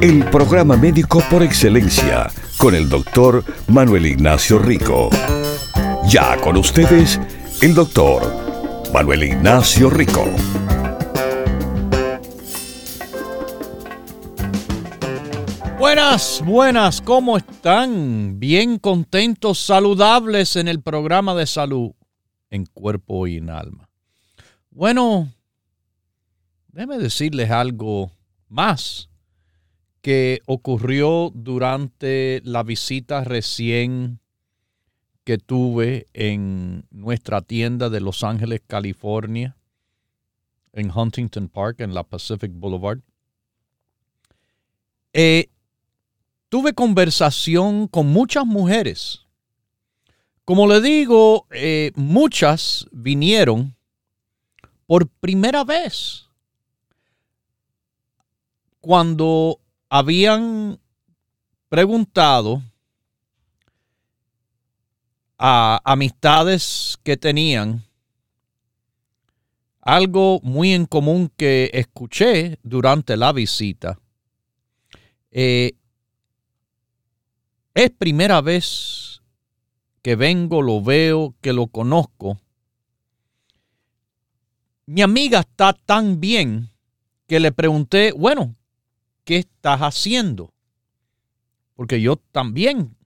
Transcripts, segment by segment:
El programa médico por excelencia con el doctor Manuel Ignacio Rico. Ya con ustedes, el doctor Manuel Ignacio Rico. Buenas, buenas, ¿cómo están? Bien contentos, saludables en el programa de salud en cuerpo y en alma. Bueno, déjeme decirles algo más que ocurrió durante la visita recién que tuve en nuestra tienda de Los Ángeles, California, en Huntington Park, en la Pacific Boulevard. Eh, tuve conversación con muchas mujeres. Como le digo, eh, muchas vinieron por primera vez. Cuando habían preguntado a amistades que tenían algo muy en común que escuché durante la visita. Eh, es primera vez que vengo, lo veo, que lo conozco. Mi amiga está tan bien que le pregunté, bueno, ¿qué estás haciendo? Porque yo también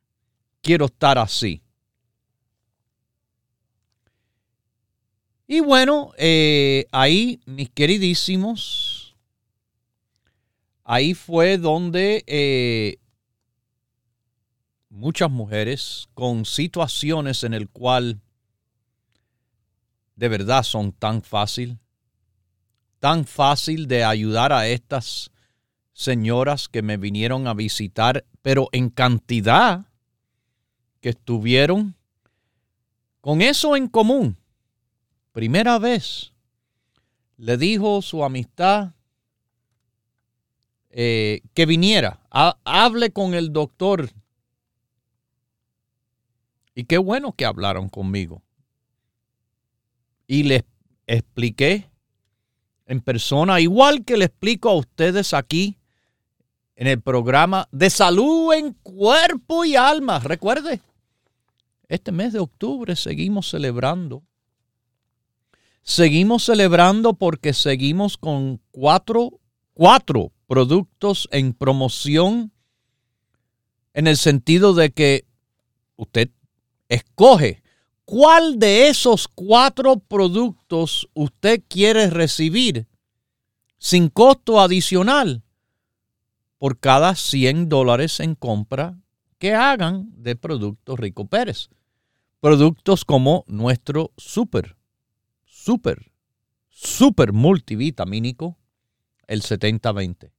quiero estar así. Y bueno, eh, ahí, mis queridísimos, ahí fue donde eh, muchas mujeres con situaciones en el cual de verdad son tan fácil, tan fácil de ayudar a estas señoras que me vinieron a visitar, pero en cantidad que estuvieron con eso en común. Primera vez le dijo su amistad eh, que viniera, hable con el doctor. Y qué bueno que hablaron conmigo. Y les expliqué en persona, igual que le explico a ustedes aquí en el programa de salud en cuerpo y alma. Recuerde, este mes de octubre seguimos celebrando. Seguimos celebrando porque seguimos con cuatro, cuatro productos en promoción en el sentido de que usted escoge cuál de esos cuatro productos usted quiere recibir sin costo adicional por cada 100 dólares en compra que hagan de productos Rico Pérez. Productos como nuestro super, super, super multivitamínico, el 7020.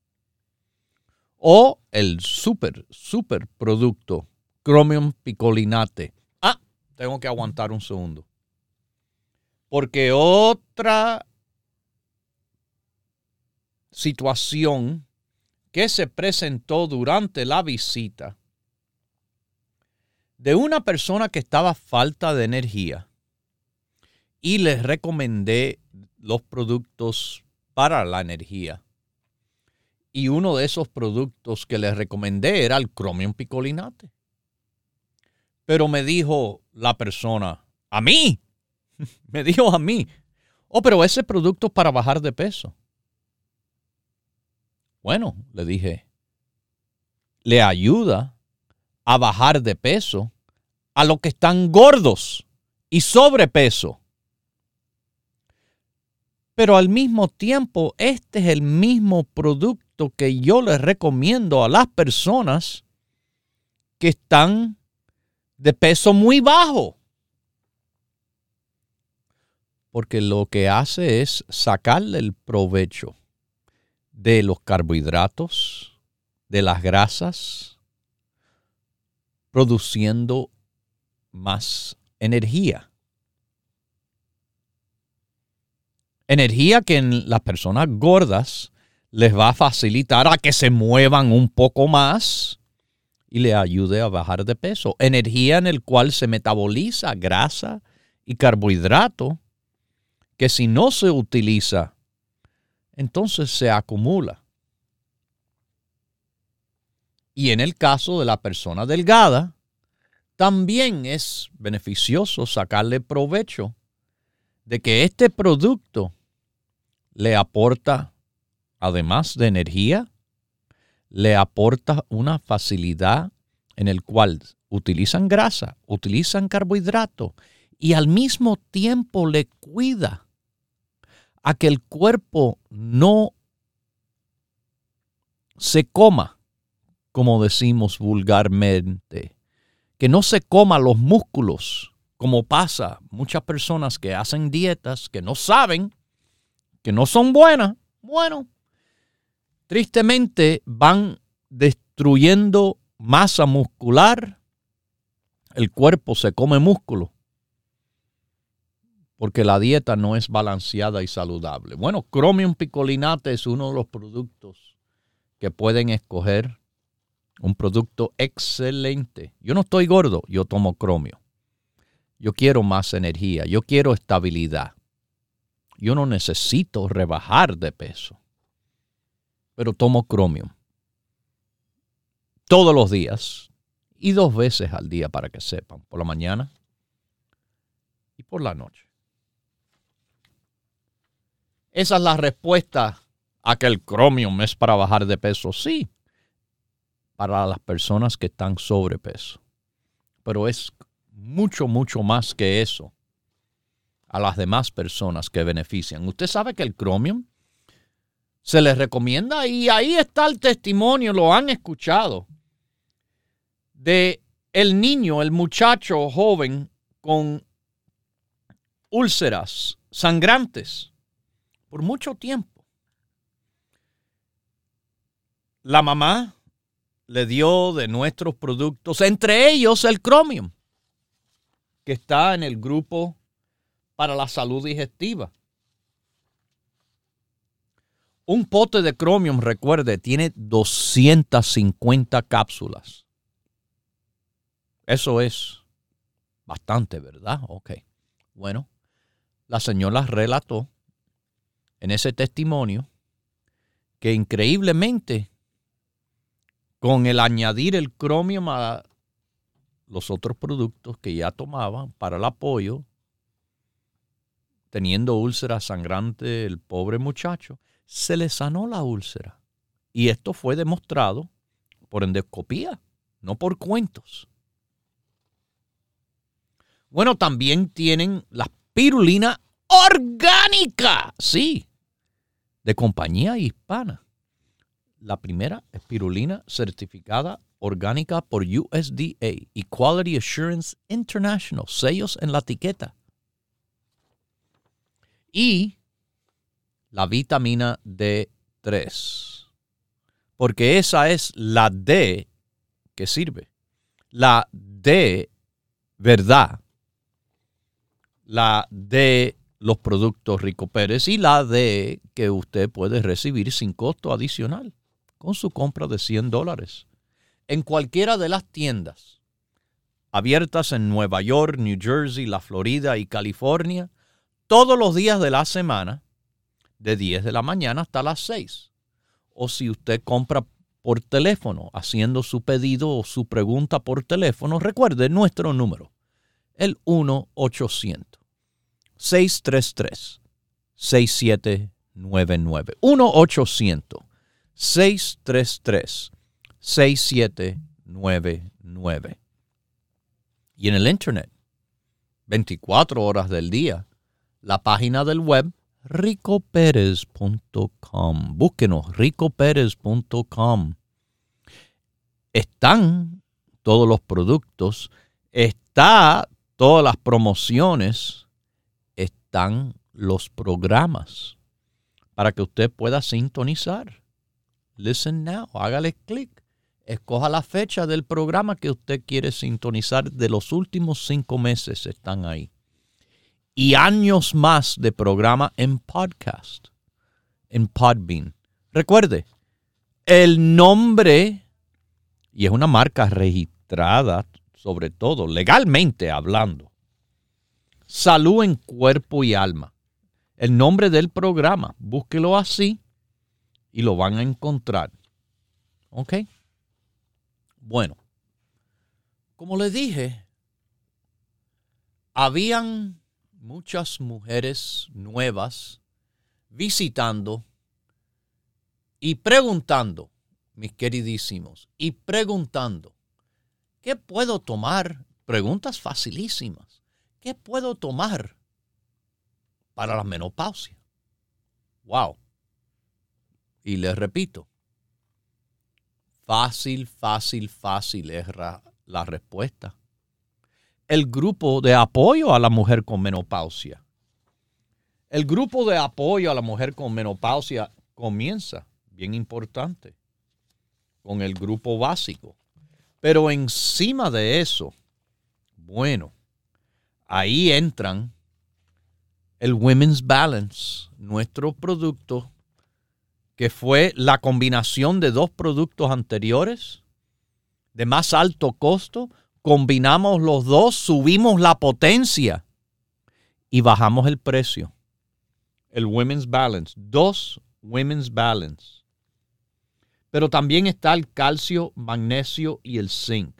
O el super, super producto Chromium Picolinate. Ah, tengo que aguantar un segundo. Porque otra situación que se presentó durante la visita de una persona que estaba falta de energía y les recomendé los productos para la energía. Y uno de esos productos que les recomendé era el Chromium Picolinate. Pero me dijo la persona, a mí, me dijo a mí, oh, pero ese producto es para bajar de peso. Bueno, le dije, le ayuda a bajar de peso a los que están gordos y sobrepeso. Pero al mismo tiempo, este es el mismo producto que yo les recomiendo a las personas que están de peso muy bajo. Porque lo que hace es sacarle el provecho de los carbohidratos, de las grasas, produciendo más energía. Energía que en las personas gordas les va a facilitar a que se muevan un poco más y le ayude a bajar de peso. Energía en el cual se metaboliza grasa y carbohidrato que si no se utiliza, entonces se acumula. Y en el caso de la persona delgada, también es beneficioso sacarle provecho de que este producto le aporta, además de energía, le aporta una facilidad en el cual utilizan grasa, utilizan carbohidrato y al mismo tiempo le cuida a que el cuerpo no se coma, como decimos vulgarmente, que no se coma los músculos, como pasa muchas personas que hacen dietas que no saben, que no son buenas. Bueno, tristemente van destruyendo masa muscular, el cuerpo se come músculo, porque la dieta no es balanceada y saludable. Bueno, Chromium picolinate es uno de los productos que pueden escoger un producto excelente. Yo no estoy gordo, yo tomo cromio. Yo quiero más energía, yo quiero estabilidad. Yo no necesito rebajar de peso, pero tomo cromio. Todos los días y dos veces al día para que sepan, por la mañana y por la noche. Esa es la respuesta a que el cromium es para bajar de peso. Sí, para las personas que están sobrepeso. Pero es mucho, mucho más que eso a las demás personas que benefician. Usted sabe que el Chromium se les recomienda y ahí está el testimonio, lo han escuchado, de el niño, el muchacho joven con úlceras sangrantes por mucho tiempo. La mamá le dio de nuestros productos, entre ellos el Chromium, que está en el grupo para la salud digestiva. Un pote de Chromium, recuerde, tiene 250 cápsulas. Eso es bastante, ¿verdad? Ok. Bueno, la señora relató en ese testimonio que increíblemente con el añadir el cromium a los otros productos que ya tomaban para el apoyo, teniendo úlcera sangrante el pobre muchacho, se le sanó la úlcera. Y esto fue demostrado por endoscopía, no por cuentos. Bueno, también tienen la pirulina orgánica, sí, de compañía hispana la primera espirulina certificada orgánica por USDA y Quality Assurance International, sellos en la etiqueta. Y la vitamina D3, porque esa es la D que sirve. La D, verdad. La D los productos Rico Pérez y la D que usted puede recibir sin costo adicional con su compra de 100 dólares en cualquiera de las tiendas abiertas en Nueva York, New Jersey, la Florida y California todos los días de la semana de 10 de la mañana hasta las 6. O si usted compra por teléfono haciendo su pedido o su pregunta por teléfono, recuerde nuestro número, el 1-800-633-6799. 1-800. 633-6799. Y en el Internet, 24 horas del día, la página del web ricoperez.com. Búsquenos, ricoperez.com. Están todos los productos, está todas las promociones, están los programas para que usted pueda sintonizar. Listen Now. Hágale clic escoja la fecha del programa que usted quiere sintonizar. De los últimos cinco meses están ahí. Y años más de programa en podcast, en Podbean. Recuerde, el nombre, y es una marca registrada, sobre todo legalmente hablando, salud en cuerpo y alma. El nombre del programa, búsquelo así y lo van a encontrar. ¿Ok? Bueno, como les dije, habían muchas mujeres nuevas visitando y preguntando, mis queridísimos, y preguntando, ¿qué puedo tomar? Preguntas facilísimas. ¿Qué puedo tomar para la menopausia? Wow. Y les repito, fácil, fácil, fácil es la respuesta. El grupo de apoyo a la mujer con menopausia. El grupo de apoyo a la mujer con menopausia comienza, bien importante, con el grupo básico. Pero encima de eso, bueno, ahí entran el Women's Balance, nuestro producto, que fue la combinación de dos productos anteriores de más alto costo. Combinamos los dos, subimos la potencia y bajamos el precio. El Women's Balance, dos Women's Balance. Pero también está el calcio, magnesio y el zinc.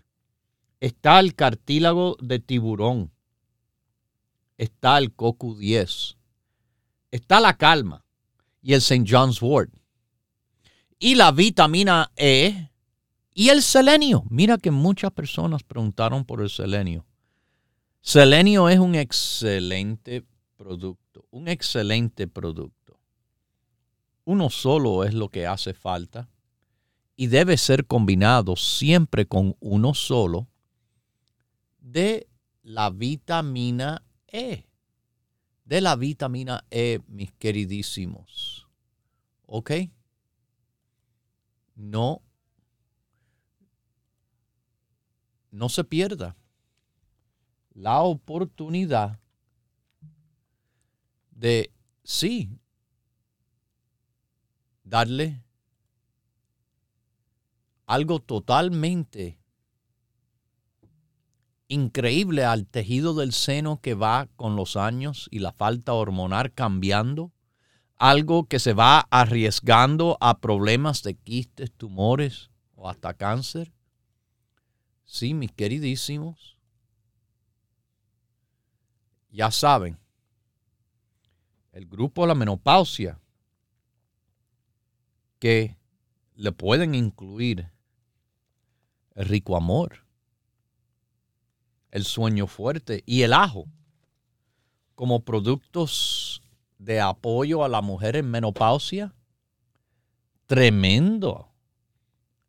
Está el cartílago de tiburón. Está el CoQ10. Está la calma y el St. John's Wort. Y la vitamina E y el selenio. Mira que muchas personas preguntaron por el selenio. Selenio es un excelente producto, un excelente producto. Uno solo es lo que hace falta y debe ser combinado siempre con uno solo de la vitamina E. De la vitamina E, mis queridísimos. ¿Ok? No, no se pierda la oportunidad de, sí, darle algo totalmente increíble al tejido del seno que va con los años y la falta hormonal cambiando, algo que se va arriesgando a problemas de quistes, tumores o hasta cáncer. Sí, mis queridísimos, ya saben, el grupo de la menopausia que le pueden incluir el rico amor, el sueño fuerte y el ajo como productos de apoyo a la mujer en menopausia. Tremendo.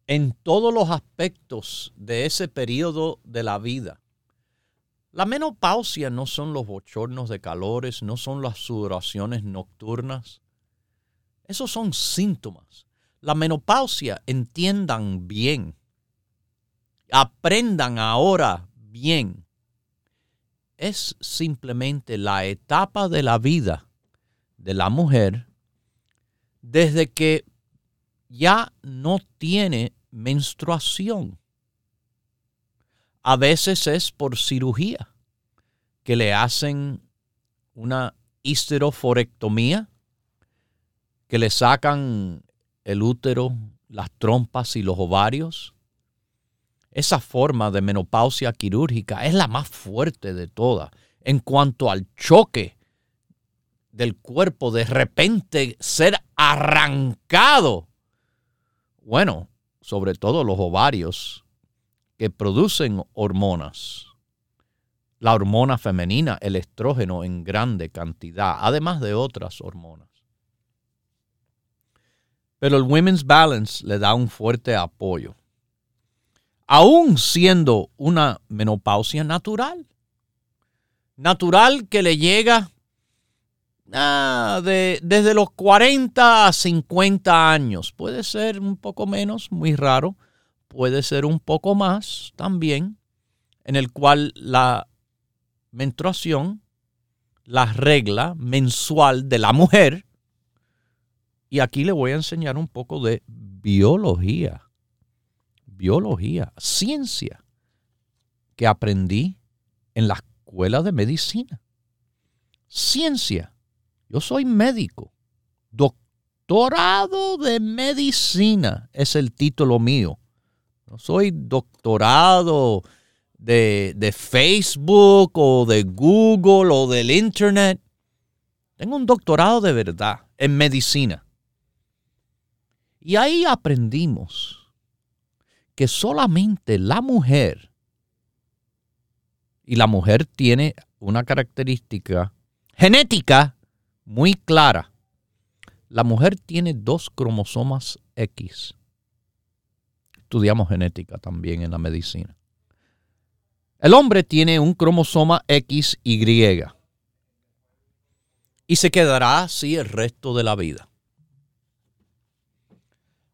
En todos los aspectos de ese periodo de la vida. La menopausia no son los bochornos de calores, no son las sudoraciones nocturnas. Esos son síntomas. La menopausia, entiendan bien, aprendan ahora bien, es simplemente la etapa de la vida de la mujer desde que ya no tiene menstruación. A veces es por cirugía que le hacen una histeroforectomía, que le sacan el útero, las trompas y los ovarios esa forma de menopausia quirúrgica es la más fuerte de todas en cuanto al choque del cuerpo de repente ser arrancado. Bueno, sobre todo los ovarios que producen hormonas. La hormona femenina, el estrógeno en grande cantidad, además de otras hormonas. Pero el Women's Balance le da un fuerte apoyo aún siendo una menopausia natural. Natural que le llega ah, desde los 40 a 50 años. Puede ser un poco menos, muy raro. puede ser un poco más también, en el cual la menstruación, la regla mensual de la mujer, y aquí le voy a enseñar un poco de biología, biología, ciencia, que aprendí en la escuela de medicina. Ciencia. Yo soy médico, doctorado de medicina es el título mío. No soy doctorado de, de, Facebook o de Google o del Internet. Tengo un doctorado de verdad en medicina. Y ahí aprendimos que solamente la mujer, y la mujer tiene una característica genética muy clara. La mujer tiene dos cromosomas X. Estudiamos genética también en la medicina. El hombre tiene un cromosoma XY y se quedará así el resto de la vida.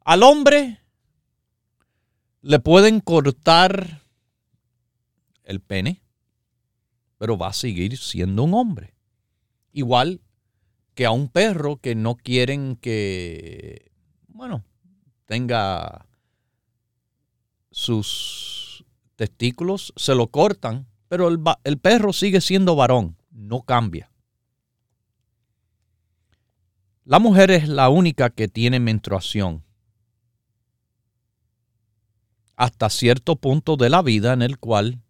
Al hombre le pueden cortar el pene, pero va a seguir siendo un hombre. Igual que a un perro que no quieren que, bueno, tenga sus testículos, se lo cortan, pero el, el perro sigue siendo varón, no cambia. La mujer es la única que tiene menstruación hasta cierto punto de la vida en el cual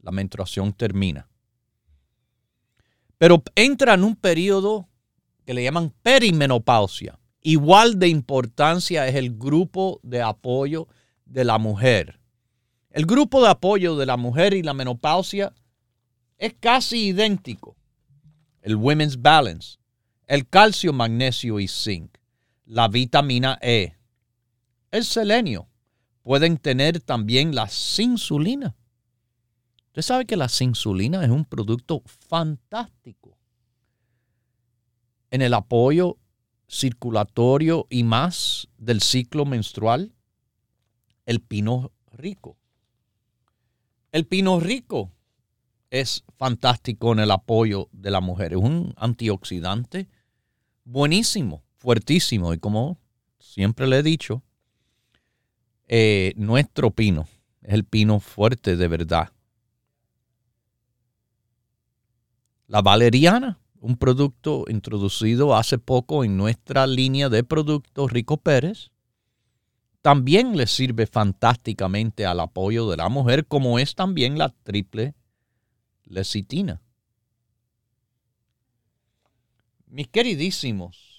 la menstruación termina. Pero entra en un periodo que le llaman perimenopausia. Igual de importancia es el grupo de apoyo de la mujer. El grupo de apoyo de la mujer y la menopausia es casi idéntico. El Women's Balance, el calcio, magnesio y zinc, la vitamina E, el selenio, pueden tener también la insulina. Usted sabe que la insulina es un producto fantástico en el apoyo circulatorio y más del ciclo menstrual. El pino rico. El pino rico es fantástico en el apoyo de la mujer. Es un antioxidante buenísimo, fuertísimo. Y como siempre le he dicho, eh, nuestro pino es el pino fuerte de verdad. La valeriana, un producto introducido hace poco en nuestra línea de productos Rico Pérez, también le sirve fantásticamente al apoyo de la mujer, como es también la triple lecitina. Mis queridísimos,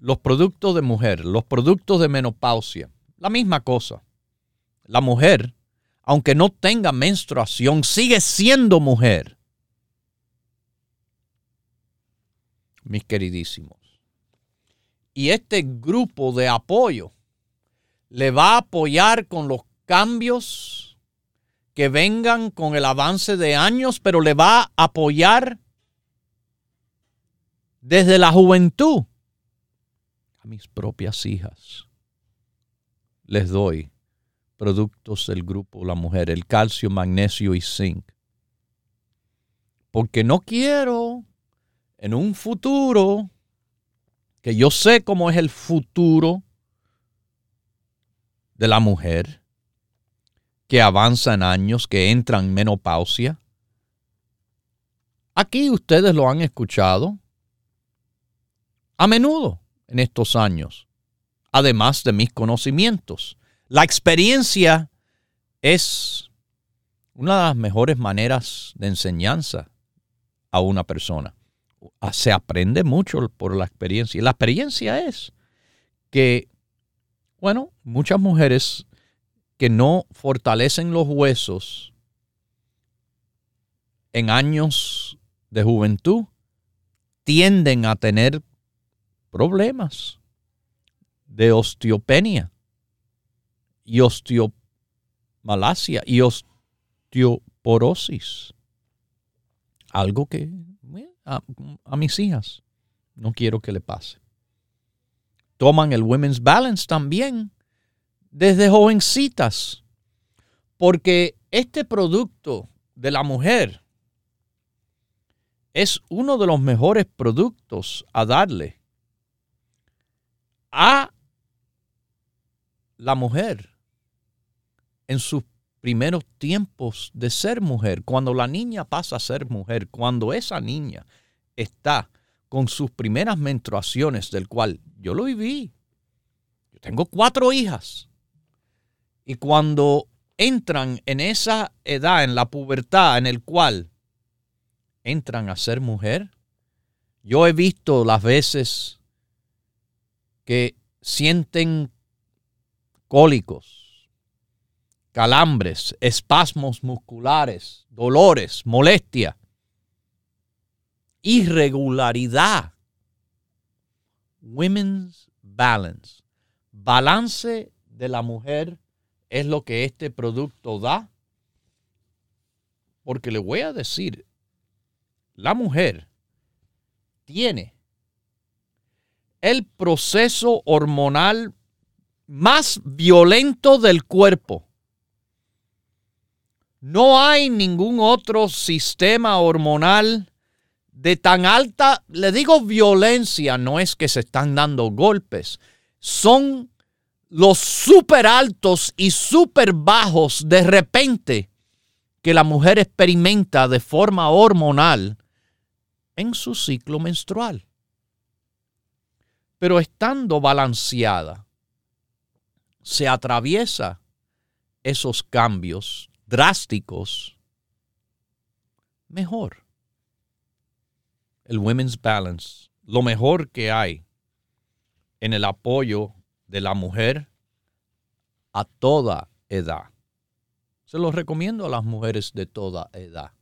los productos de mujer, los productos de menopausia, la misma cosa. La mujer, aunque no tenga menstruación, sigue siendo mujer. Mis queridísimos. Y este grupo de apoyo le va a apoyar con los cambios que vengan con el avance de años, pero le va a apoyar desde la juventud a mis propias hijas. Les doy productos del grupo La Mujer, el calcio, magnesio y zinc. Porque no quiero en un futuro, que yo sé cómo es el futuro de la mujer, que avanza en años, que entra en menopausia. Aquí ustedes lo han escuchado a menudo en estos años, además de mis conocimientos. La experiencia es una de las mejores maneras de enseñanza a una persona. Se aprende mucho por la experiencia. Y la experiencia es que, bueno, muchas mujeres que no fortalecen los huesos en años de juventud tienden a tener problemas de osteopenia y osteomalacia y osteoporosis. Algo que a, a mis hijas no quiero que le pase. toman el Women's Balance también desde jovencitas, porque este producto de la mujer es uno de los mejores productos a darle a la mujer en sus primeros tiempos de ser mujer, cuando la niña pasa a ser mujer, cuando esa niña está con sus primeras menstruaciones, del cual yo lo viví. Yo tengo cuatro hijas. Y cuando entran en esa edad, en la pubertad, en el cual entran a ser mujer, yo he visto las veces que sienten cólicos, calambres, espasmos musculares, dolores, molestia, irregularidad. Women's balance. Balance de la mujer es lo que este producto da. Porque le voy a decir, la mujer tiene el proceso hormonal más violento del cuerpo. No hay ningún otro sistema hormonal de tan alta, le digo violencia, no es que se están dando golpes, son los súper altos y súper bajos de repente que la mujer experimenta de forma hormonal en su ciclo menstrual. Pero estando balanceada, se atraviesa esos cambios drásticos mejor. El Women's Balance, lo mejor que hay en el apoyo de la mujer a toda edad. Se lo recomiendo a las mujeres de toda edad.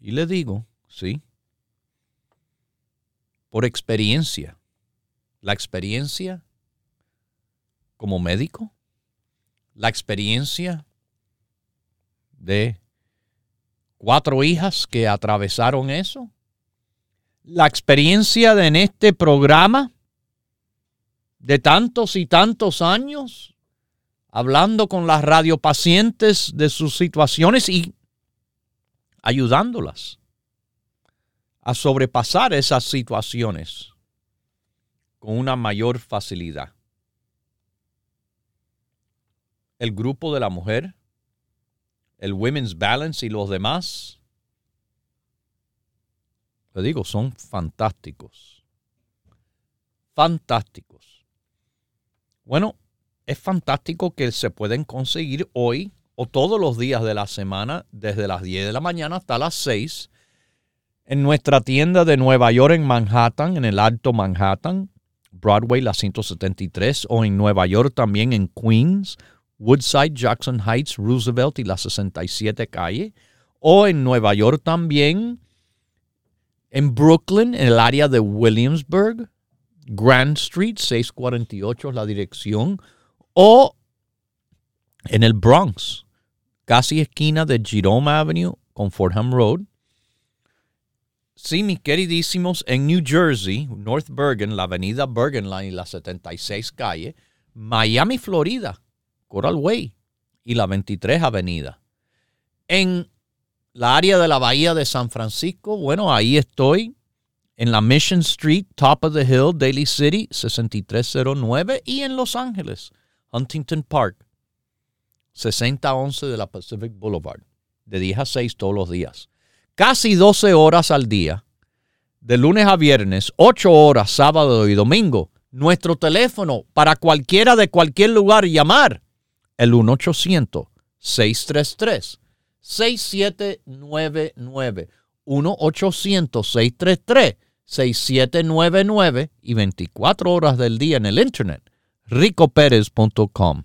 Y le digo, sí, por experiencia, la experiencia como médico, la experiencia de cuatro hijas que atravesaron eso, la experiencia de en este programa de tantos y tantos años, hablando con las radiopacientes de sus situaciones y ayudándolas a sobrepasar esas situaciones con una mayor facilidad. El grupo de la mujer, el Women's Balance y los demás, le digo, son fantásticos. Fantásticos. Bueno, es fantástico que se pueden conseguir hoy o todos los días de la semana, desde las 10 de la mañana hasta las 6, en nuestra tienda de Nueva York en Manhattan, en el Alto Manhattan, Broadway, la 173, o en Nueva York también en Queens, Woodside, Jackson Heights, Roosevelt y la 67 calle, o en Nueva York también en Brooklyn, en el área de Williamsburg, Grand Street, 648 es la dirección, o en el Bronx, casi esquina de Jerome Avenue con Fordham Road, Sí, mis queridísimos, en New Jersey, North Bergen, la avenida Bergen Line y la 76 calle, Miami, Florida, Coral Way y la 23 avenida. En la área de la bahía de San Francisco, bueno, ahí estoy en la Mission Street, Top of the Hill, Daly City, 6309 y en Los Ángeles, Huntington Park, 6011 de la Pacific Boulevard, de 10 a 6 todos los días casi 12 horas al día, de lunes a viernes, 8 horas sábado y domingo. Nuestro teléfono para cualquiera de cualquier lugar llamar, el 1-800-633-6799. 1-800-633-6799 y 24 horas del día en el internet, ricopérez.com.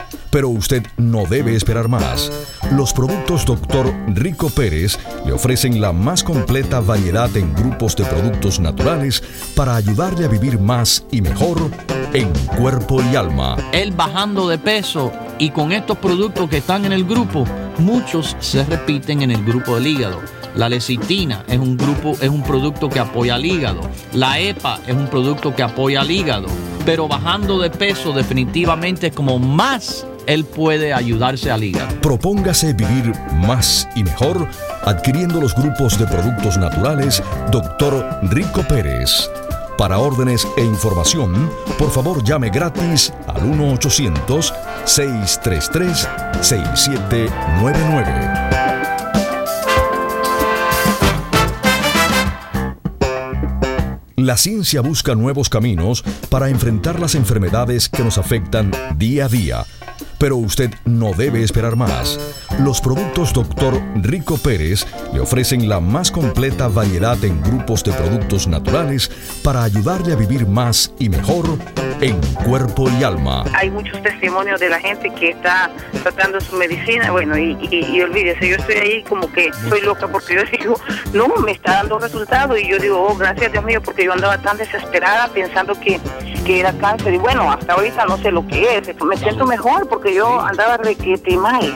Pero usted no debe esperar más. Los productos Dr. Rico Pérez le ofrecen la más completa variedad en grupos de productos naturales para ayudarle a vivir más y mejor en cuerpo y alma. Él bajando de peso y con estos productos que están en el grupo, muchos se repiten en el grupo del hígado. La lecitina es un grupo, es un producto que apoya al hígado. La EPA es un producto que apoya al hígado. Pero bajando de peso definitivamente como más él puede ayudarse al hígado. Propóngase vivir más y mejor adquiriendo los grupos de productos naturales Dr. Rico Pérez. Para órdenes e información, por favor llame gratis al 1-800-633-6799. La ciencia busca nuevos caminos para enfrentar las enfermedades que nos afectan día a día pero usted no debe esperar más. Los productos Dr. Rico Pérez le ofrecen la más completa variedad en grupos de productos naturales para ayudarle a vivir más y mejor en cuerpo y alma. Hay muchos testimonios de la gente que está tratando su medicina, bueno, y, y, olvídese, yo estoy ahí como que soy loca porque yo digo, no, me está dando resultados y yo digo, oh, gracias Dios mío, porque yo andaba tan desesperada pensando que, que era cáncer y bueno, hasta ahorita no sé lo que es, me siento mejor porque yo andaba requete mal.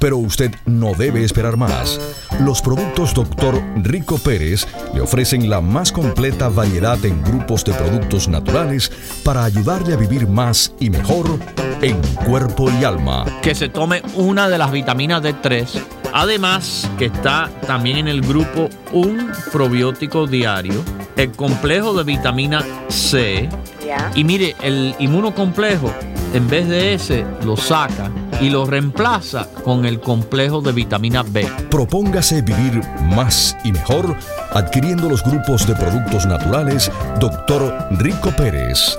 pero usted no debe esperar más. Los productos Dr. Rico Pérez le ofrecen la más completa variedad en grupos de productos naturales para ayudarle a vivir más y mejor en cuerpo y alma. Que se tome una de las vitaminas D3. Además, que está también en el grupo un probiótico diario, el complejo de vitamina C. Y mire, el inmunocomplejo, en vez de ese, lo saca y lo reemplaza con el complejo de vitamina B. Propóngase vivir más y mejor adquiriendo los grupos de productos naturales Dr. Rico Pérez.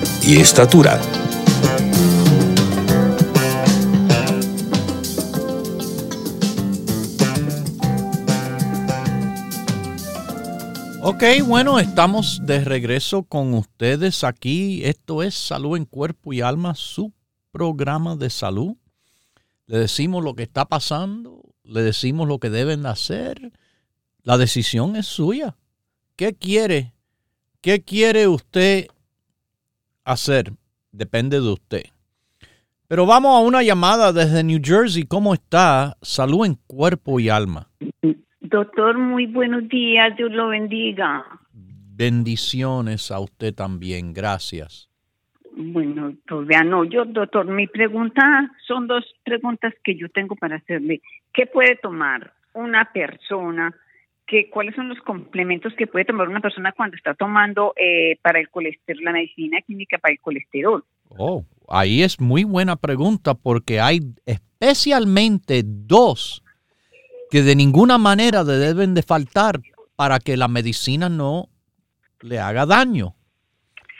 y estatura. Ok, bueno, estamos de regreso con ustedes aquí. Esto es Salud en Cuerpo y Alma, su programa de salud. Le decimos lo que está pasando, le decimos lo que deben hacer. La decisión es suya. ¿Qué quiere? ¿Qué quiere usted hacer? Depende de usted. Pero vamos a una llamada desde New Jersey. ¿Cómo está? Salud en cuerpo y alma. Doctor, muy buenos días. Dios lo bendiga. Bendiciones a usted también. Gracias. Bueno, todavía no. Yo, doctor, mi pregunta son dos preguntas que yo tengo para hacerle. ¿Qué puede tomar una persona? Que, ¿Cuáles son los complementos que puede tomar una persona cuando está tomando eh, para el colesterol, la medicina química para el colesterol? Oh, ahí es muy buena pregunta porque hay especialmente dos que de ninguna manera deben de faltar para que la medicina no le haga daño.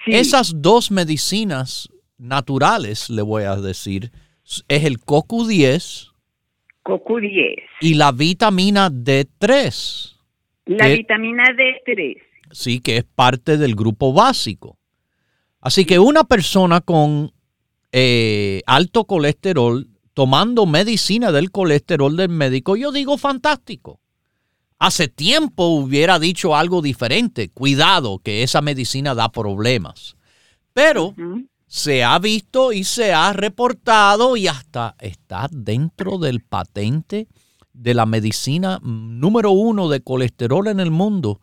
Esas dos medicinas naturales, le voy a decir, es el CoQ10. CoQ10. Y la vitamina D3. La vitamina D3. Sí, que es parte del grupo básico. Así que una persona con eh, alto colesterol tomando medicina del colesterol del médico, yo digo fantástico. Hace tiempo hubiera dicho algo diferente. Cuidado, que esa medicina da problemas. Pero se ha visto y se ha reportado y hasta está dentro del patente de la medicina número uno de colesterol en el mundo,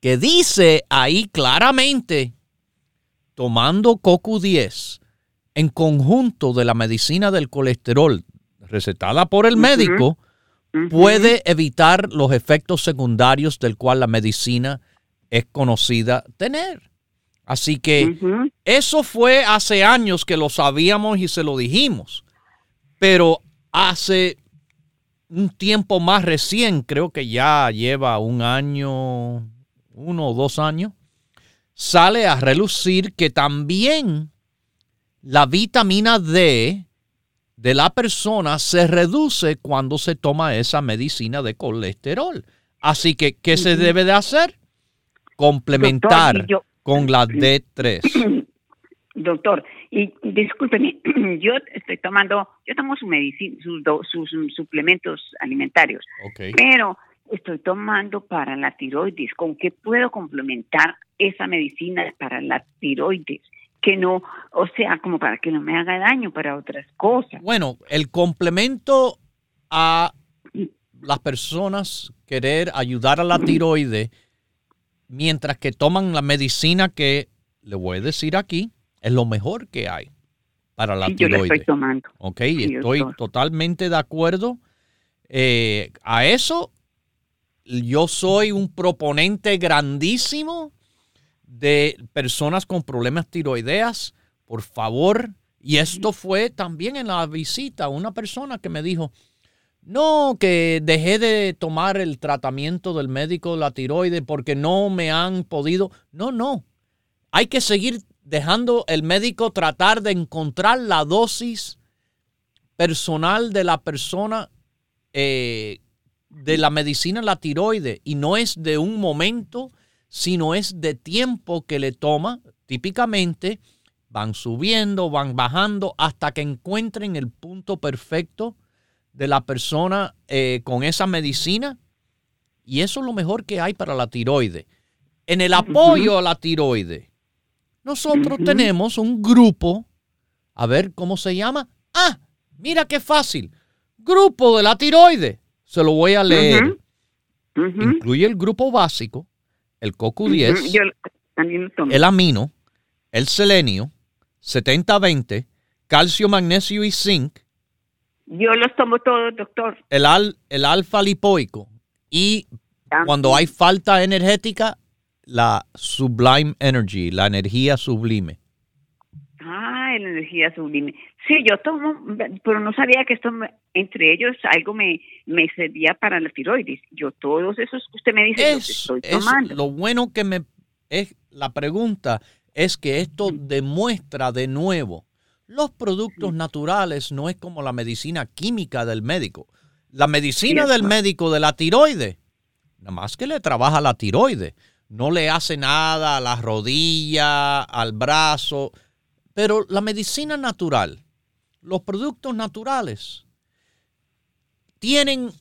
que dice ahí claramente, tomando CoQ10 en conjunto de la medicina del colesterol recetada por el médico, puede evitar los efectos secundarios del cual la medicina es conocida tener. Así que eso fue hace años que lo sabíamos y se lo dijimos. Pero hace un tiempo más recién, creo que ya lleva un año, uno o dos años, sale a relucir que también la vitamina D de la persona se reduce cuando se toma esa medicina de colesterol. Así que, ¿qué se debe de hacer? Complementar con la D3. Doctor, y discúlpeme, yo estoy tomando, yo tomo su medicina, sus, suplementos alimentarios, pero estoy tomando para la tiroides. ¿Con qué puedo complementar esa medicina para la tiroides? que no, o sea, como para que no me haga daño para otras cosas. Bueno, el complemento a las personas querer ayudar a la tiroide mientras que toman la medicina que le voy a decir aquí es lo mejor que hay para la tiroide. Yo estoy tomando. Ok, estoy totalmente de acuerdo. Eh, a eso yo soy un proponente grandísimo de personas con problemas tiroideas, por favor. Y esto fue también en la visita, una persona que me dijo, no, que dejé de tomar el tratamiento del médico de la tiroide porque no me han podido. No, no. Hay que seguir dejando el médico tratar de encontrar la dosis personal de la persona eh, de la medicina la tiroide y no es de un momento sino es de tiempo que le toma. Típicamente van subiendo, van bajando hasta que encuentren el punto perfecto de la persona eh, con esa medicina. Y eso es lo mejor que hay para la tiroide. En el apoyo a la tiroide, nosotros tenemos un grupo, a ver cómo se llama. Ah, mira qué fácil. Grupo de la tiroide. Se lo voy a leer. Incluye el grupo básico, el CoQ10, el amino, el selenio, 70-20, calcio, magnesio y zinc. Yo los tomo todos, doctor. El, al, el alfa lipoico y Cuando hay falta energética, la Sublime Energy, la energía sublime. Ah, la energía sublime. Sí, yo tomo, pero no sabía que esto, entre ellos, algo me, me servía para la tiroides. Yo todos esos que usted me dice, los estoy tomando. lo bueno que me es la pregunta es que esto demuestra de nuevo los productos naturales no es como la medicina química del médico. La medicina del médico de la tiroide, nada más que le trabaja la tiroide, no le hace nada a la rodilla, al brazo, pero la medicina natural, los productos naturales, tienen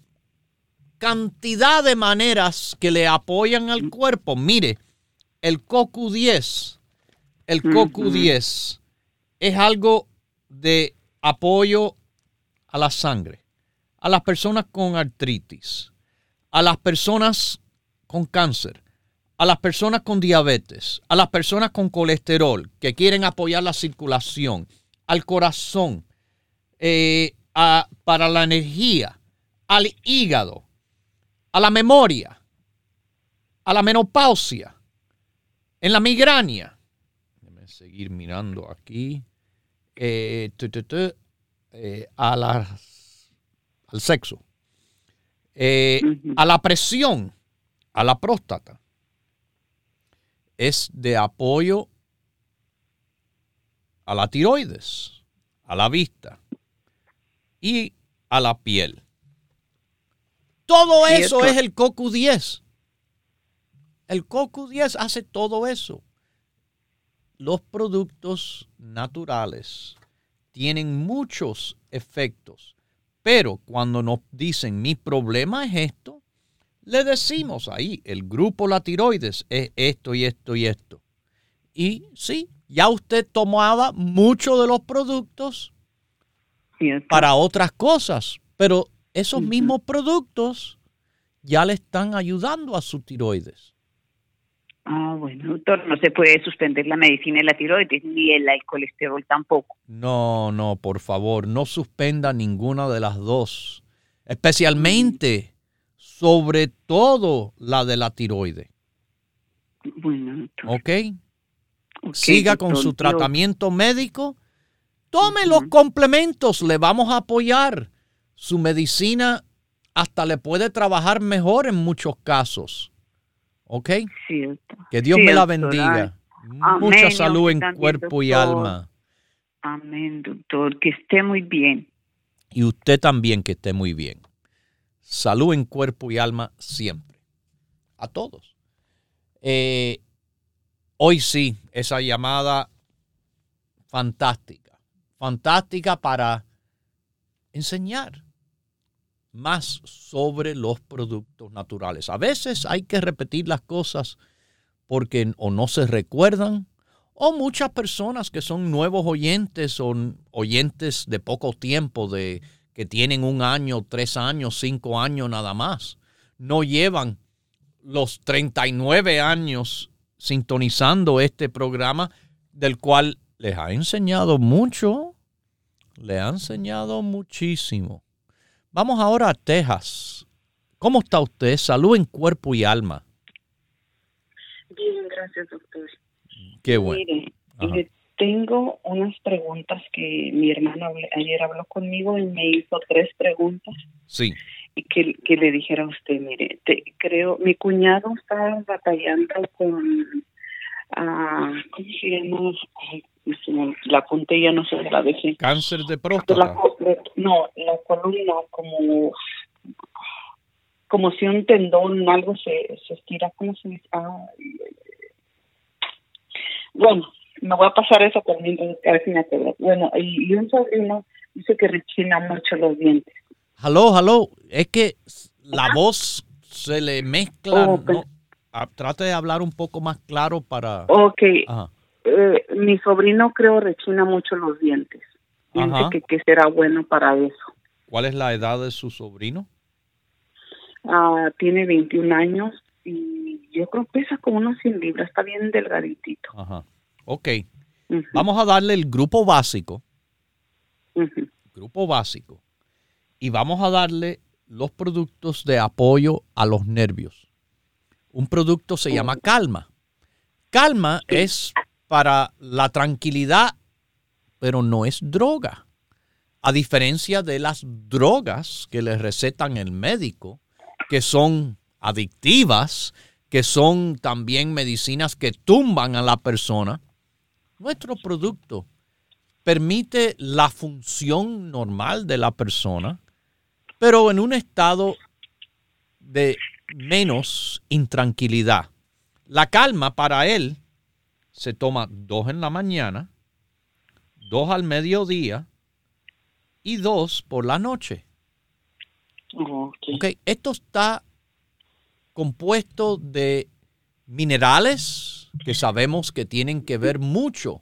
cantidad de maneras que le apoyan al cuerpo. Mire, el CoQ10, el CoQ10 es algo de apoyo a la sangre, a las personas con artritis, a las personas con cáncer, a las personas con diabetes, a las personas con colesterol que quieren apoyar la circulación, al corazón, eh, para la energía, al hígado, a la memoria, a la menopausia, en la migraña. Déjenme seguir mirando aquí. Eh, eh, a al sexo, eh, a la presión, a la próstata, es de apoyo a la tiroides, a la vista y a la piel. Todo eso es el CoQ10. El CoQ10 hace todo eso los productos naturales tienen muchos efectos, pero cuando nos dicen mi problema es esto, le decimos ahí, el grupo la tiroides es esto y esto y esto. Y sí, ya usted tomaba muchos de los productos para otras cosas, pero esos mismos productos ya le están ayudando a su tiroides. Ah, bueno, doctor, no se puede suspender la medicina de la tiroides ni el, colesterol tampoco. No, no, por favor, no suspenda ninguna de las dos, especialmente, sobre todo la de la tiroides. Bueno, doctor. ¿Ok? Siga con su tratamiento médico. Tome los complementos, le vamos a apoyar. Su medicina hasta le puede trabajar mejor en muchos casos. ¿Ok? Que Dios me la bendiga. Mucha salud en cuerpo y alma. Amén, doctor. Que esté muy bien. Y usted también que esté muy bien. Salud en cuerpo y alma siempre. A todos. Eh, hoy sí, esa llamada fantástica. Fantástica para enseñar más sobre los productos naturales. A veces hay que repetir las cosas porque o no se recuerdan o muchas personas que son nuevos oyentes son oyentes de poco tiempo, de que tienen un año, tres años, cinco años nada más. No llevan los 39 años sintonizando este programa del cual les ha enseñado mucho, le ha enseñado muchísimo. Vamos ahora a Texas. ¿Cómo está usted? Salud en cuerpo y alma. Bien, gracias, doctor. Qué bueno. Mire, tengo unas preguntas que mi hermana ayer habló conmigo y me hizo tres preguntas. Sí. Y que, que le dijera a usted, mire, creo, mi cuñado está batallando con, uh, ¿cómo se llama? la puntilla no se la dejé. Cáncer de próstata. no, la columna como como si un tendón algo se, se estira, ¿cómo se dice? bueno, me voy a pasar eso también, a ver si me acuerdo. Bueno, y, un sobrino dice que rechina mucho los dientes. Aló, aló, es que la voz se le mezcla. Oh, ah, trate de hablar un poco más claro para... Ok. Eh, mi sobrino creo rechina mucho los dientes. Dice que, será bueno para eso. ¿Cuál es la edad de su sobrino? Ah, tiene 21 años y yo creo que pesa como unos 100 libras, está bien delgaditito. Ajá. Ok. Vamos a darle el grupo básico. Grupo básico. Y vamos a darle los productos de apoyo a los nervios. un producto se llama calma. Calma es para la tranquilidad, pero no es droga. A diferencia de las drogas que le recetan el médico, que son adictivas, que son también medicinas que tumban a la persona, nuestro producto permite la función normal de la persona, pero en un estado de menos intranquilidad. La calma para él se toma dos en la mañana, dos al mediodía y dos por la noche. Okay. Esto está compuesto de minerales que sabemos que tienen que ver mucho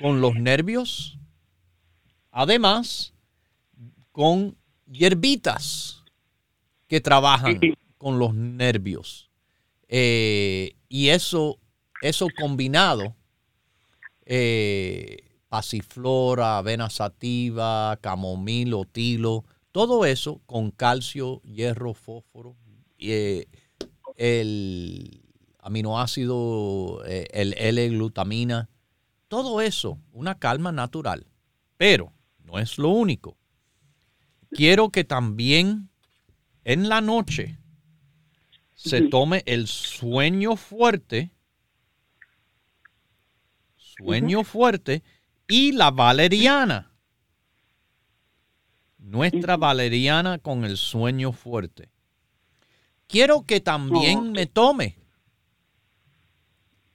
con los nervios, además con hierbitas que trabajan con los nervios. Eh, y eso, eso combinado, eh, pasiflora, avena sativa, camomilo, tilo, todo eso con calcio, hierro, fósforo, eh, el aminoácido, eh, el L-glutamina, todo eso, una calma natural. Pero no es lo único. Quiero que también en la noche se tome el sueño fuerte, sueño fuerte y la valeriana. Nuestra valeriana con el sueño fuerte. Quiero que también me tome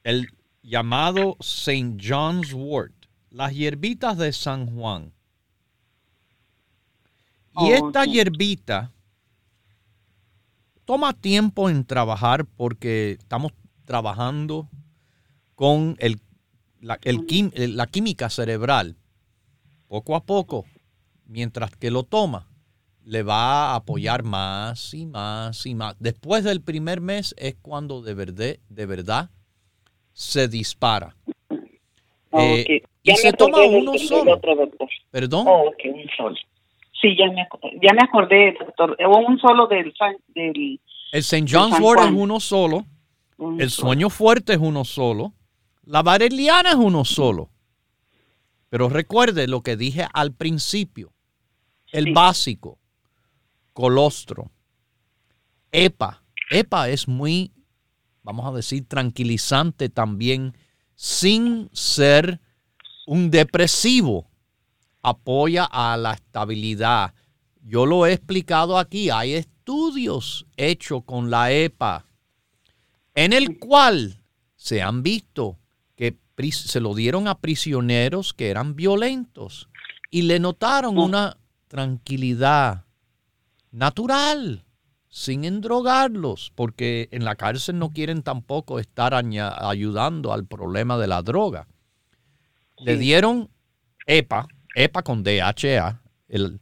el llamado St. John's Wort, las hierbitas de San Juan. Y esta hierbita toma tiempo en trabajar porque estamos trabajando con el, la, la química cerebral. Poco a poco, mientras que lo toma, le va a apoyar más y más y más. Después del primer mes es cuando de verdad, de verdad se dispara. Eh, y se toma uno solo. ¿Perdón? Oh, ok, un solo. Sí, ya me, ya me acordé, doctor. Un solo del... del el St. John's Wort es uno solo. el sueño fuerte es uno solo. La vareliana es uno solo. Pero recuerde lo que dije al principio. El básico colostro, EPA. EPA es muy, vamos a decir, tranquilizante también, sin ser un depresivo. Apoya a la estabilidad. Yo lo he explicado aquí. Hay estudios hechos con la EPA en el cual se han visto que se lo dieron a prisioneros que eran violentos y le notaron una tranquilidad natural, sin endrogarlos, porque en la cárcel no quieren tampoco estar ayudando al problema de la droga. Le dieron EPA, EPA con DHA, el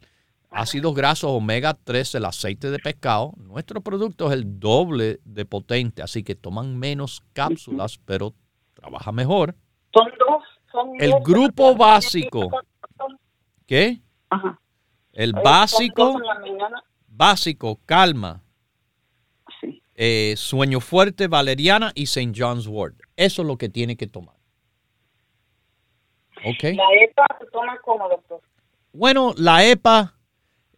ácidos grasos omega 3, el aceite de pescado. Nuestro producto es el doble de potente, así que toman menos cápsulas, pero trabaja mejor. Son dos. Son el grupo básico. ¿Qué? El básico básico, calma, eh, sueño fuerte, valeriana y St. John's Wort. Eso es lo que tiene que tomar. Okay. ¿La EPA se toma como, doctor? Bueno, la EPA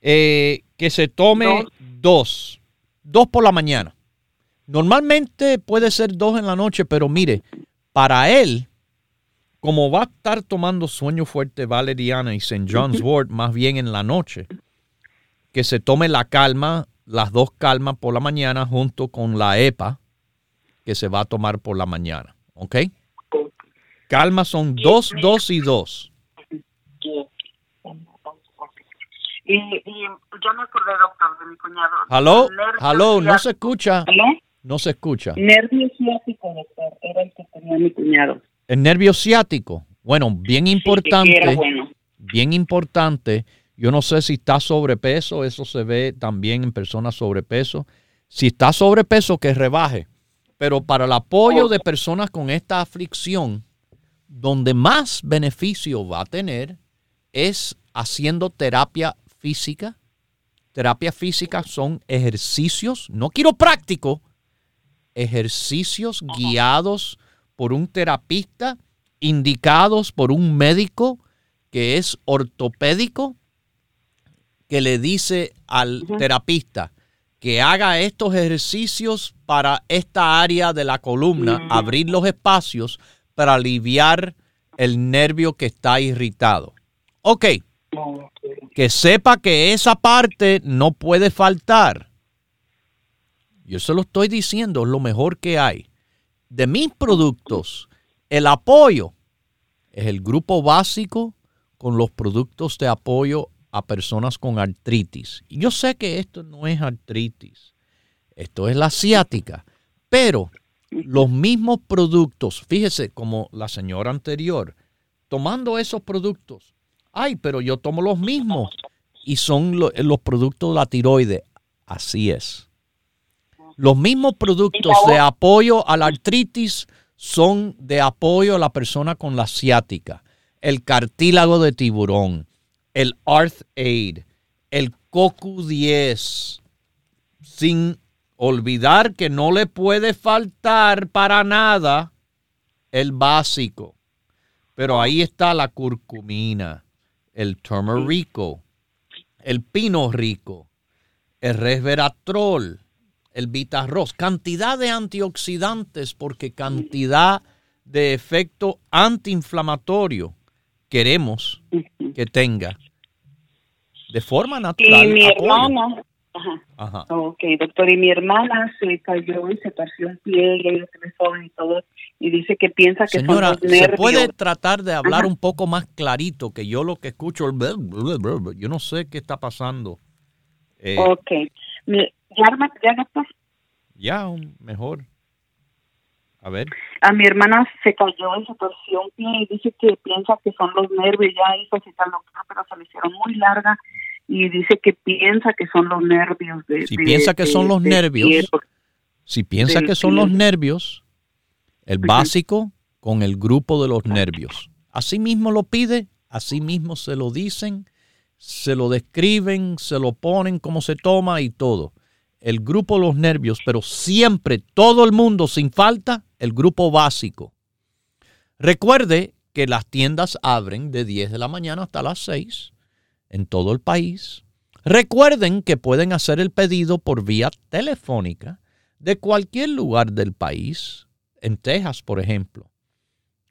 eh, que se tome dos. dos. por la mañana. Normalmente puede ser dos en la noche, pero mire, para él, como va a estar tomando sueño fuerte, valeriana y St. John's Wort más bien en la noche, que se tome la calma, las dos calmas por la mañana junto con la EPA que se va a tomar por la mañana. ¿Ok? Calma son dos, dos y dos. Y, ya me acordé, doctor, de mi cuñado. ¿Aló? ¿Aló? ¿No se escucha? ¿Aló? No se escucha. Nervio ciático, doctor. Era el que tenía mi cuñado. El nervio ciático. Bueno, bien importante. Bien importante yo no sé si está sobrepeso, eso se ve también en personas sobrepeso. Si está sobrepeso, que rebaje. Pero para el apoyo de personas con esta aflicción, donde más beneficio va a tener es haciendo terapia física. Terapia física son ejercicios, no quiropráctico, ejercicios guiados por un terapista, indicados por un médico que es ortopédico, que le dice al terapista que haga estos ejercicios para esta área de la columna, abrir los espacios para aliviar el nervio que está irritado. Ok, que sepa que esa parte no puede faltar. Yo se lo estoy diciendo, es lo mejor que hay. De mis productos, el apoyo es el grupo básico con los productos de apoyo a personas con artritis. Yo sé que esto no es artritis, esto es la ciática, pero los mismos productos, fíjese como la señora anterior, tomando esos productos, ay, pero yo tomo los mismos y son los productos de la tiroide. Así es. Los mismos productos de apoyo a la artritis son de apoyo a la persona con la ciática. El cartílago de tiburón, el Arth Aid, el CoQ10, sin olvidar que no le puede faltar para nada el básico. Pero ahí está la curcumina, el turmerico, el pino rico, el resveratrol, el vitarroz, cantidad de antioxidantes porque cantidad de efecto antiinflamatorio queremos que tenga de forma natural. Y mi hermana, ajá, ok, doctor, y mi hermana se cayó y se torció el pie y ella y todo, y dice que piensa que Señora, son. ¿se puede tratar de hablar un poco más clarito que yo lo que escucho? Yo no sé qué está pasando. Eh, ok. ¿Ya, ya, doctor? Ya, mejor. A ver. A mi hermana se cayó en su torsión y dice que piensa que son los nervios, ya hizo cita doctor, pero se le hicieron muy larga y dice que piensa que son los nervios. De, si piensa que son los nervios, si piensa que son los nervios, el básico con el grupo de los nervios. Así mismo lo pide, así mismo se lo dicen, se lo describen, se lo ponen, cómo se toma y todo el grupo Los Nervios, pero siempre, todo el mundo, sin falta, el grupo básico. Recuerde que las tiendas abren de 10 de la mañana hasta las 6 en todo el país. Recuerden que pueden hacer el pedido por vía telefónica de cualquier lugar del país, en Texas, por ejemplo.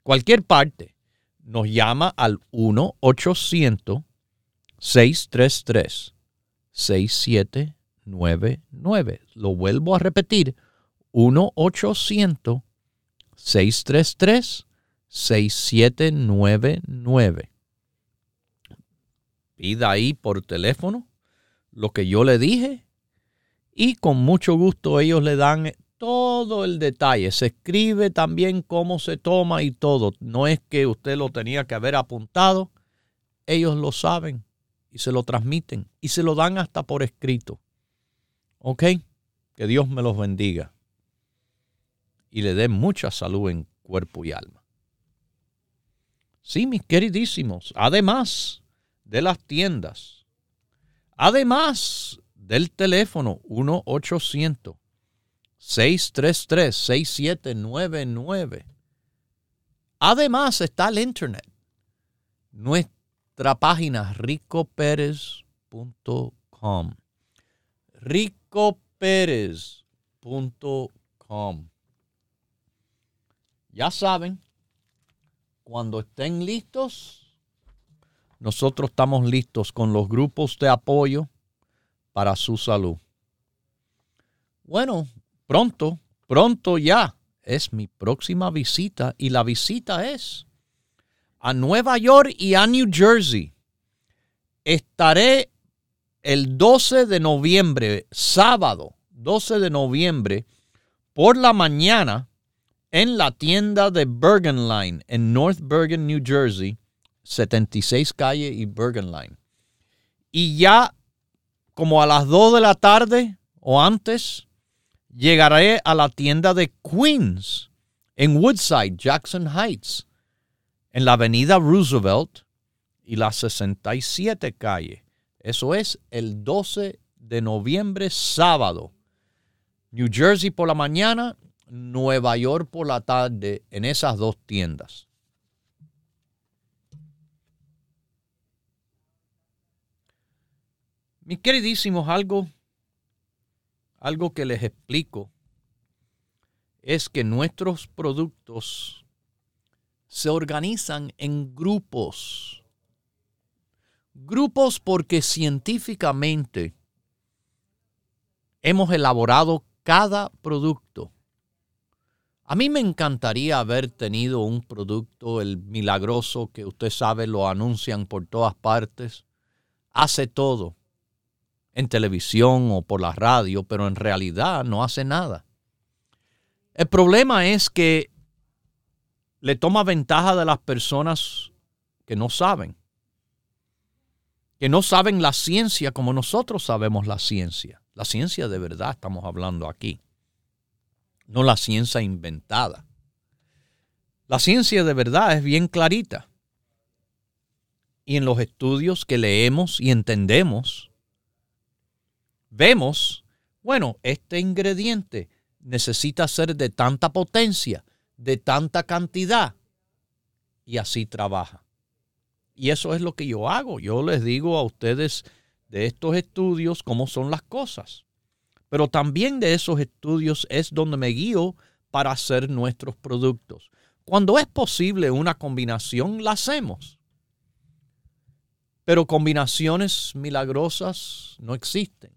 Cualquier parte. Nos llama al 1-800-633-67 99. Lo vuelvo a repetir, 1-800-633-6799. Pida ahí por teléfono lo que yo le dije y con mucho gusto ellos le dan todo el detalle. Se escribe también cómo se toma y todo. No es que usted lo tenía que haber apuntado. Ellos lo saben y se lo transmiten y se lo dan hasta por escrito. ¿Ok? Que Dios me los bendiga y le dé mucha salud en cuerpo y alma. Sí, mis queridísimos, además de las tiendas, además del teléfono 1-800-633-6799, además está el internet, nuestra página ricoperez.com ricoperez.com. Ya saben, cuando estén listos, nosotros estamos listos con los grupos de apoyo para su salud. Bueno, pronto, pronto ya es mi próxima visita y la visita es a Nueva York y a New Jersey. Estaré el 12 de noviembre, sábado 12 de noviembre, por la mañana, en la tienda de Bergen Line, en North Bergen, New Jersey, 76 calle y Bergen Line. Y ya como a las 2 de la tarde o antes, llegaré a la tienda de Queens, en Woodside, Jackson Heights, en la avenida Roosevelt y la 67 calle. Eso es el 12 de noviembre, sábado. New Jersey por la mañana Nueva York por la tarde en esas dos tiendas. Mis queridísimos, algo, algo que les explico es que nuestros productos se organizan en grupos. Grupos porque científicamente hemos elaborado cada producto. A mí me encantaría haber tenido un producto, el milagroso, que usted sabe, lo anuncian por todas partes. Hace todo en televisión o por la radio, pero en realidad no hace nada. El problema es que le toma ventaja de las personas que no saben, que no saben la ciencia como nosotros sabemos la ciencia. La ciencia de verdad estamos hablando aquí, no la ciencia inventada. La ciencia de verdad es bien clarita. Y en los estudios que leemos y entendemos, vemos, bueno, este ingrediente necesita ser de tanta potencia, de tanta cantidad, y así trabaja. Y eso es lo que yo hago. Yo les digo a ustedes de estos estudios cómo son las cosas. Pero también de esos estudios es donde me guío para hacer nuestros productos. Cuando es posible una combinación, la hacemos. Pero combinaciones milagrosas no existen.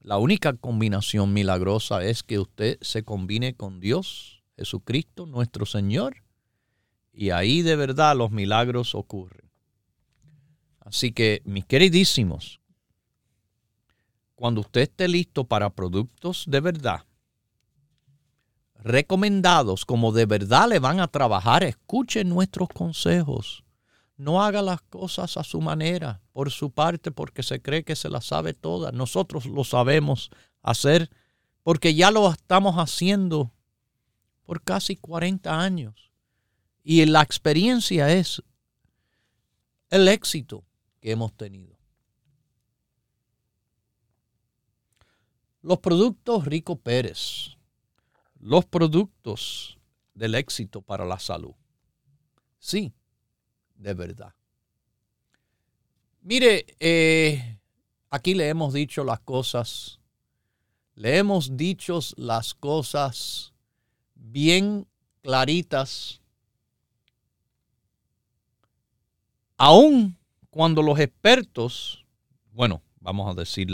La única combinación milagrosa es que usted se combine con Dios, Jesucristo, nuestro Señor, y ahí de verdad los milagros ocurren. Así que, mis queridísimos, cuando usted esté listo para productos de verdad, recomendados como de verdad le van a trabajar, escuche nuestros consejos. No haga las cosas a su manera, por su parte, porque se cree que se las sabe todas. Nosotros lo sabemos hacer porque ya lo estamos haciendo por casi 40 años. Y la experiencia es el éxito que hemos tenido. Los productos Rico Pérez, los productos del éxito para la salud. Sí, de verdad. Mire, eh, aquí le hemos dicho las cosas, le hemos dicho las cosas bien claritas, aun cuando los expertos, bueno, vamos a decir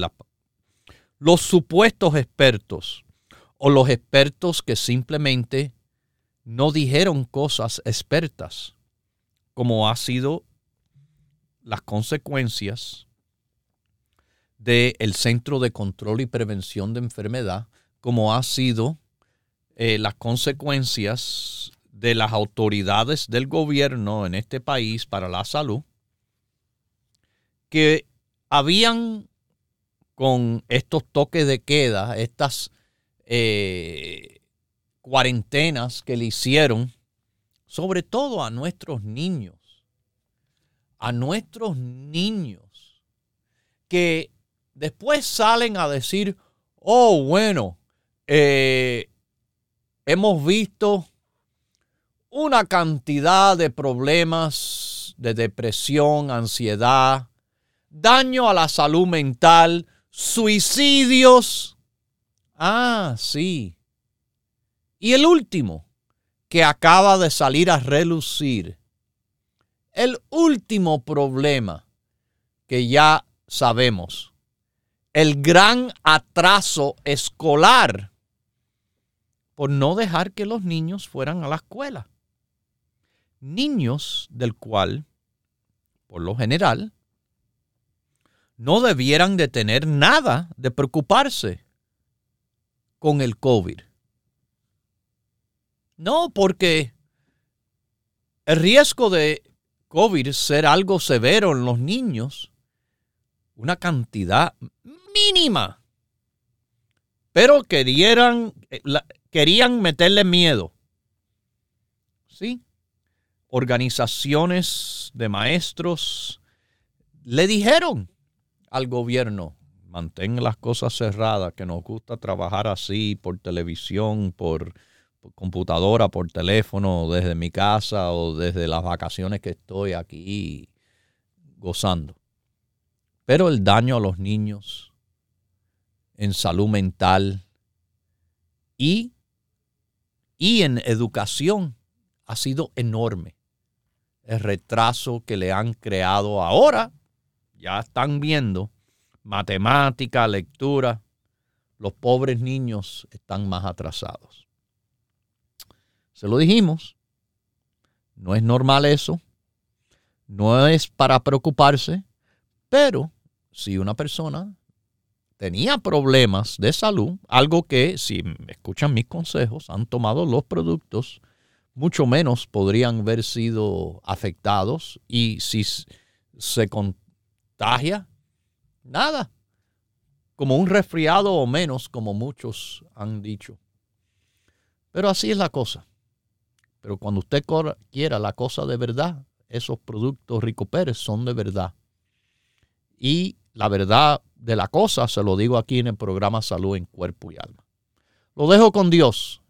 los supuestos expertos o los expertos que simplemente no dijeron cosas expertas como ha sido las consecuencias del Centro de Control y Prevención de Enfermedad, como ha sido eh, las consecuencias de las autoridades del gobierno en este país para la salud, que habían con estos toques de queda, estas eh, cuarentenas que le hicieron sobre todo a nuestros niños, a nuestros niños, que después salen a decir, oh, bueno, eh, hemos visto una cantidad de problemas de depresión, ansiedad, daño a la salud mental, suicidios. Ah, sí. Y el último, que acaba de salir a relucir. El último problema que ya sabemos, el gran atraso escolar por no dejar que los niños fueran a la escuela. Niños del cual, por lo general, no debieran de tener nada de preocuparse con el COVID. No, porque el riesgo de COVID ser algo severo en los niños, una cantidad mínima, pero querían, eh, querían meterle miedo. ¿Sí? Organizaciones de maestros le dijeron al gobierno, mantén las cosas cerradas, que nos gusta trabajar así por televisión, por, computadora, por teléfono, desde mi casa o desde las vacaciones que estoy aquí gozando. Pero el daño a los niños en salud mental y, y en educación ha sido enorme. El retraso que le han creado ahora, ya están viendo matemática, lectura, los pobres niños están más atrasados. Se lo dijimos, no es normal eso, no es para preocuparse, pero si una persona tenía problemas de salud, algo que si escuchan mis consejos, han tomado los productos, mucho menos podrían haber sido afectados y si se contagia, Nada. Como un resfriado o menos, como muchos han dicho. Pero así es la cosa. Pero cuando usted quiera la cosa de verdad, esos productos Rico Pérez son de verdad. Y la verdad de la cosa se lo digo aquí en el programa Salud en Cuerpo y Alma. Lo dejo con Dios,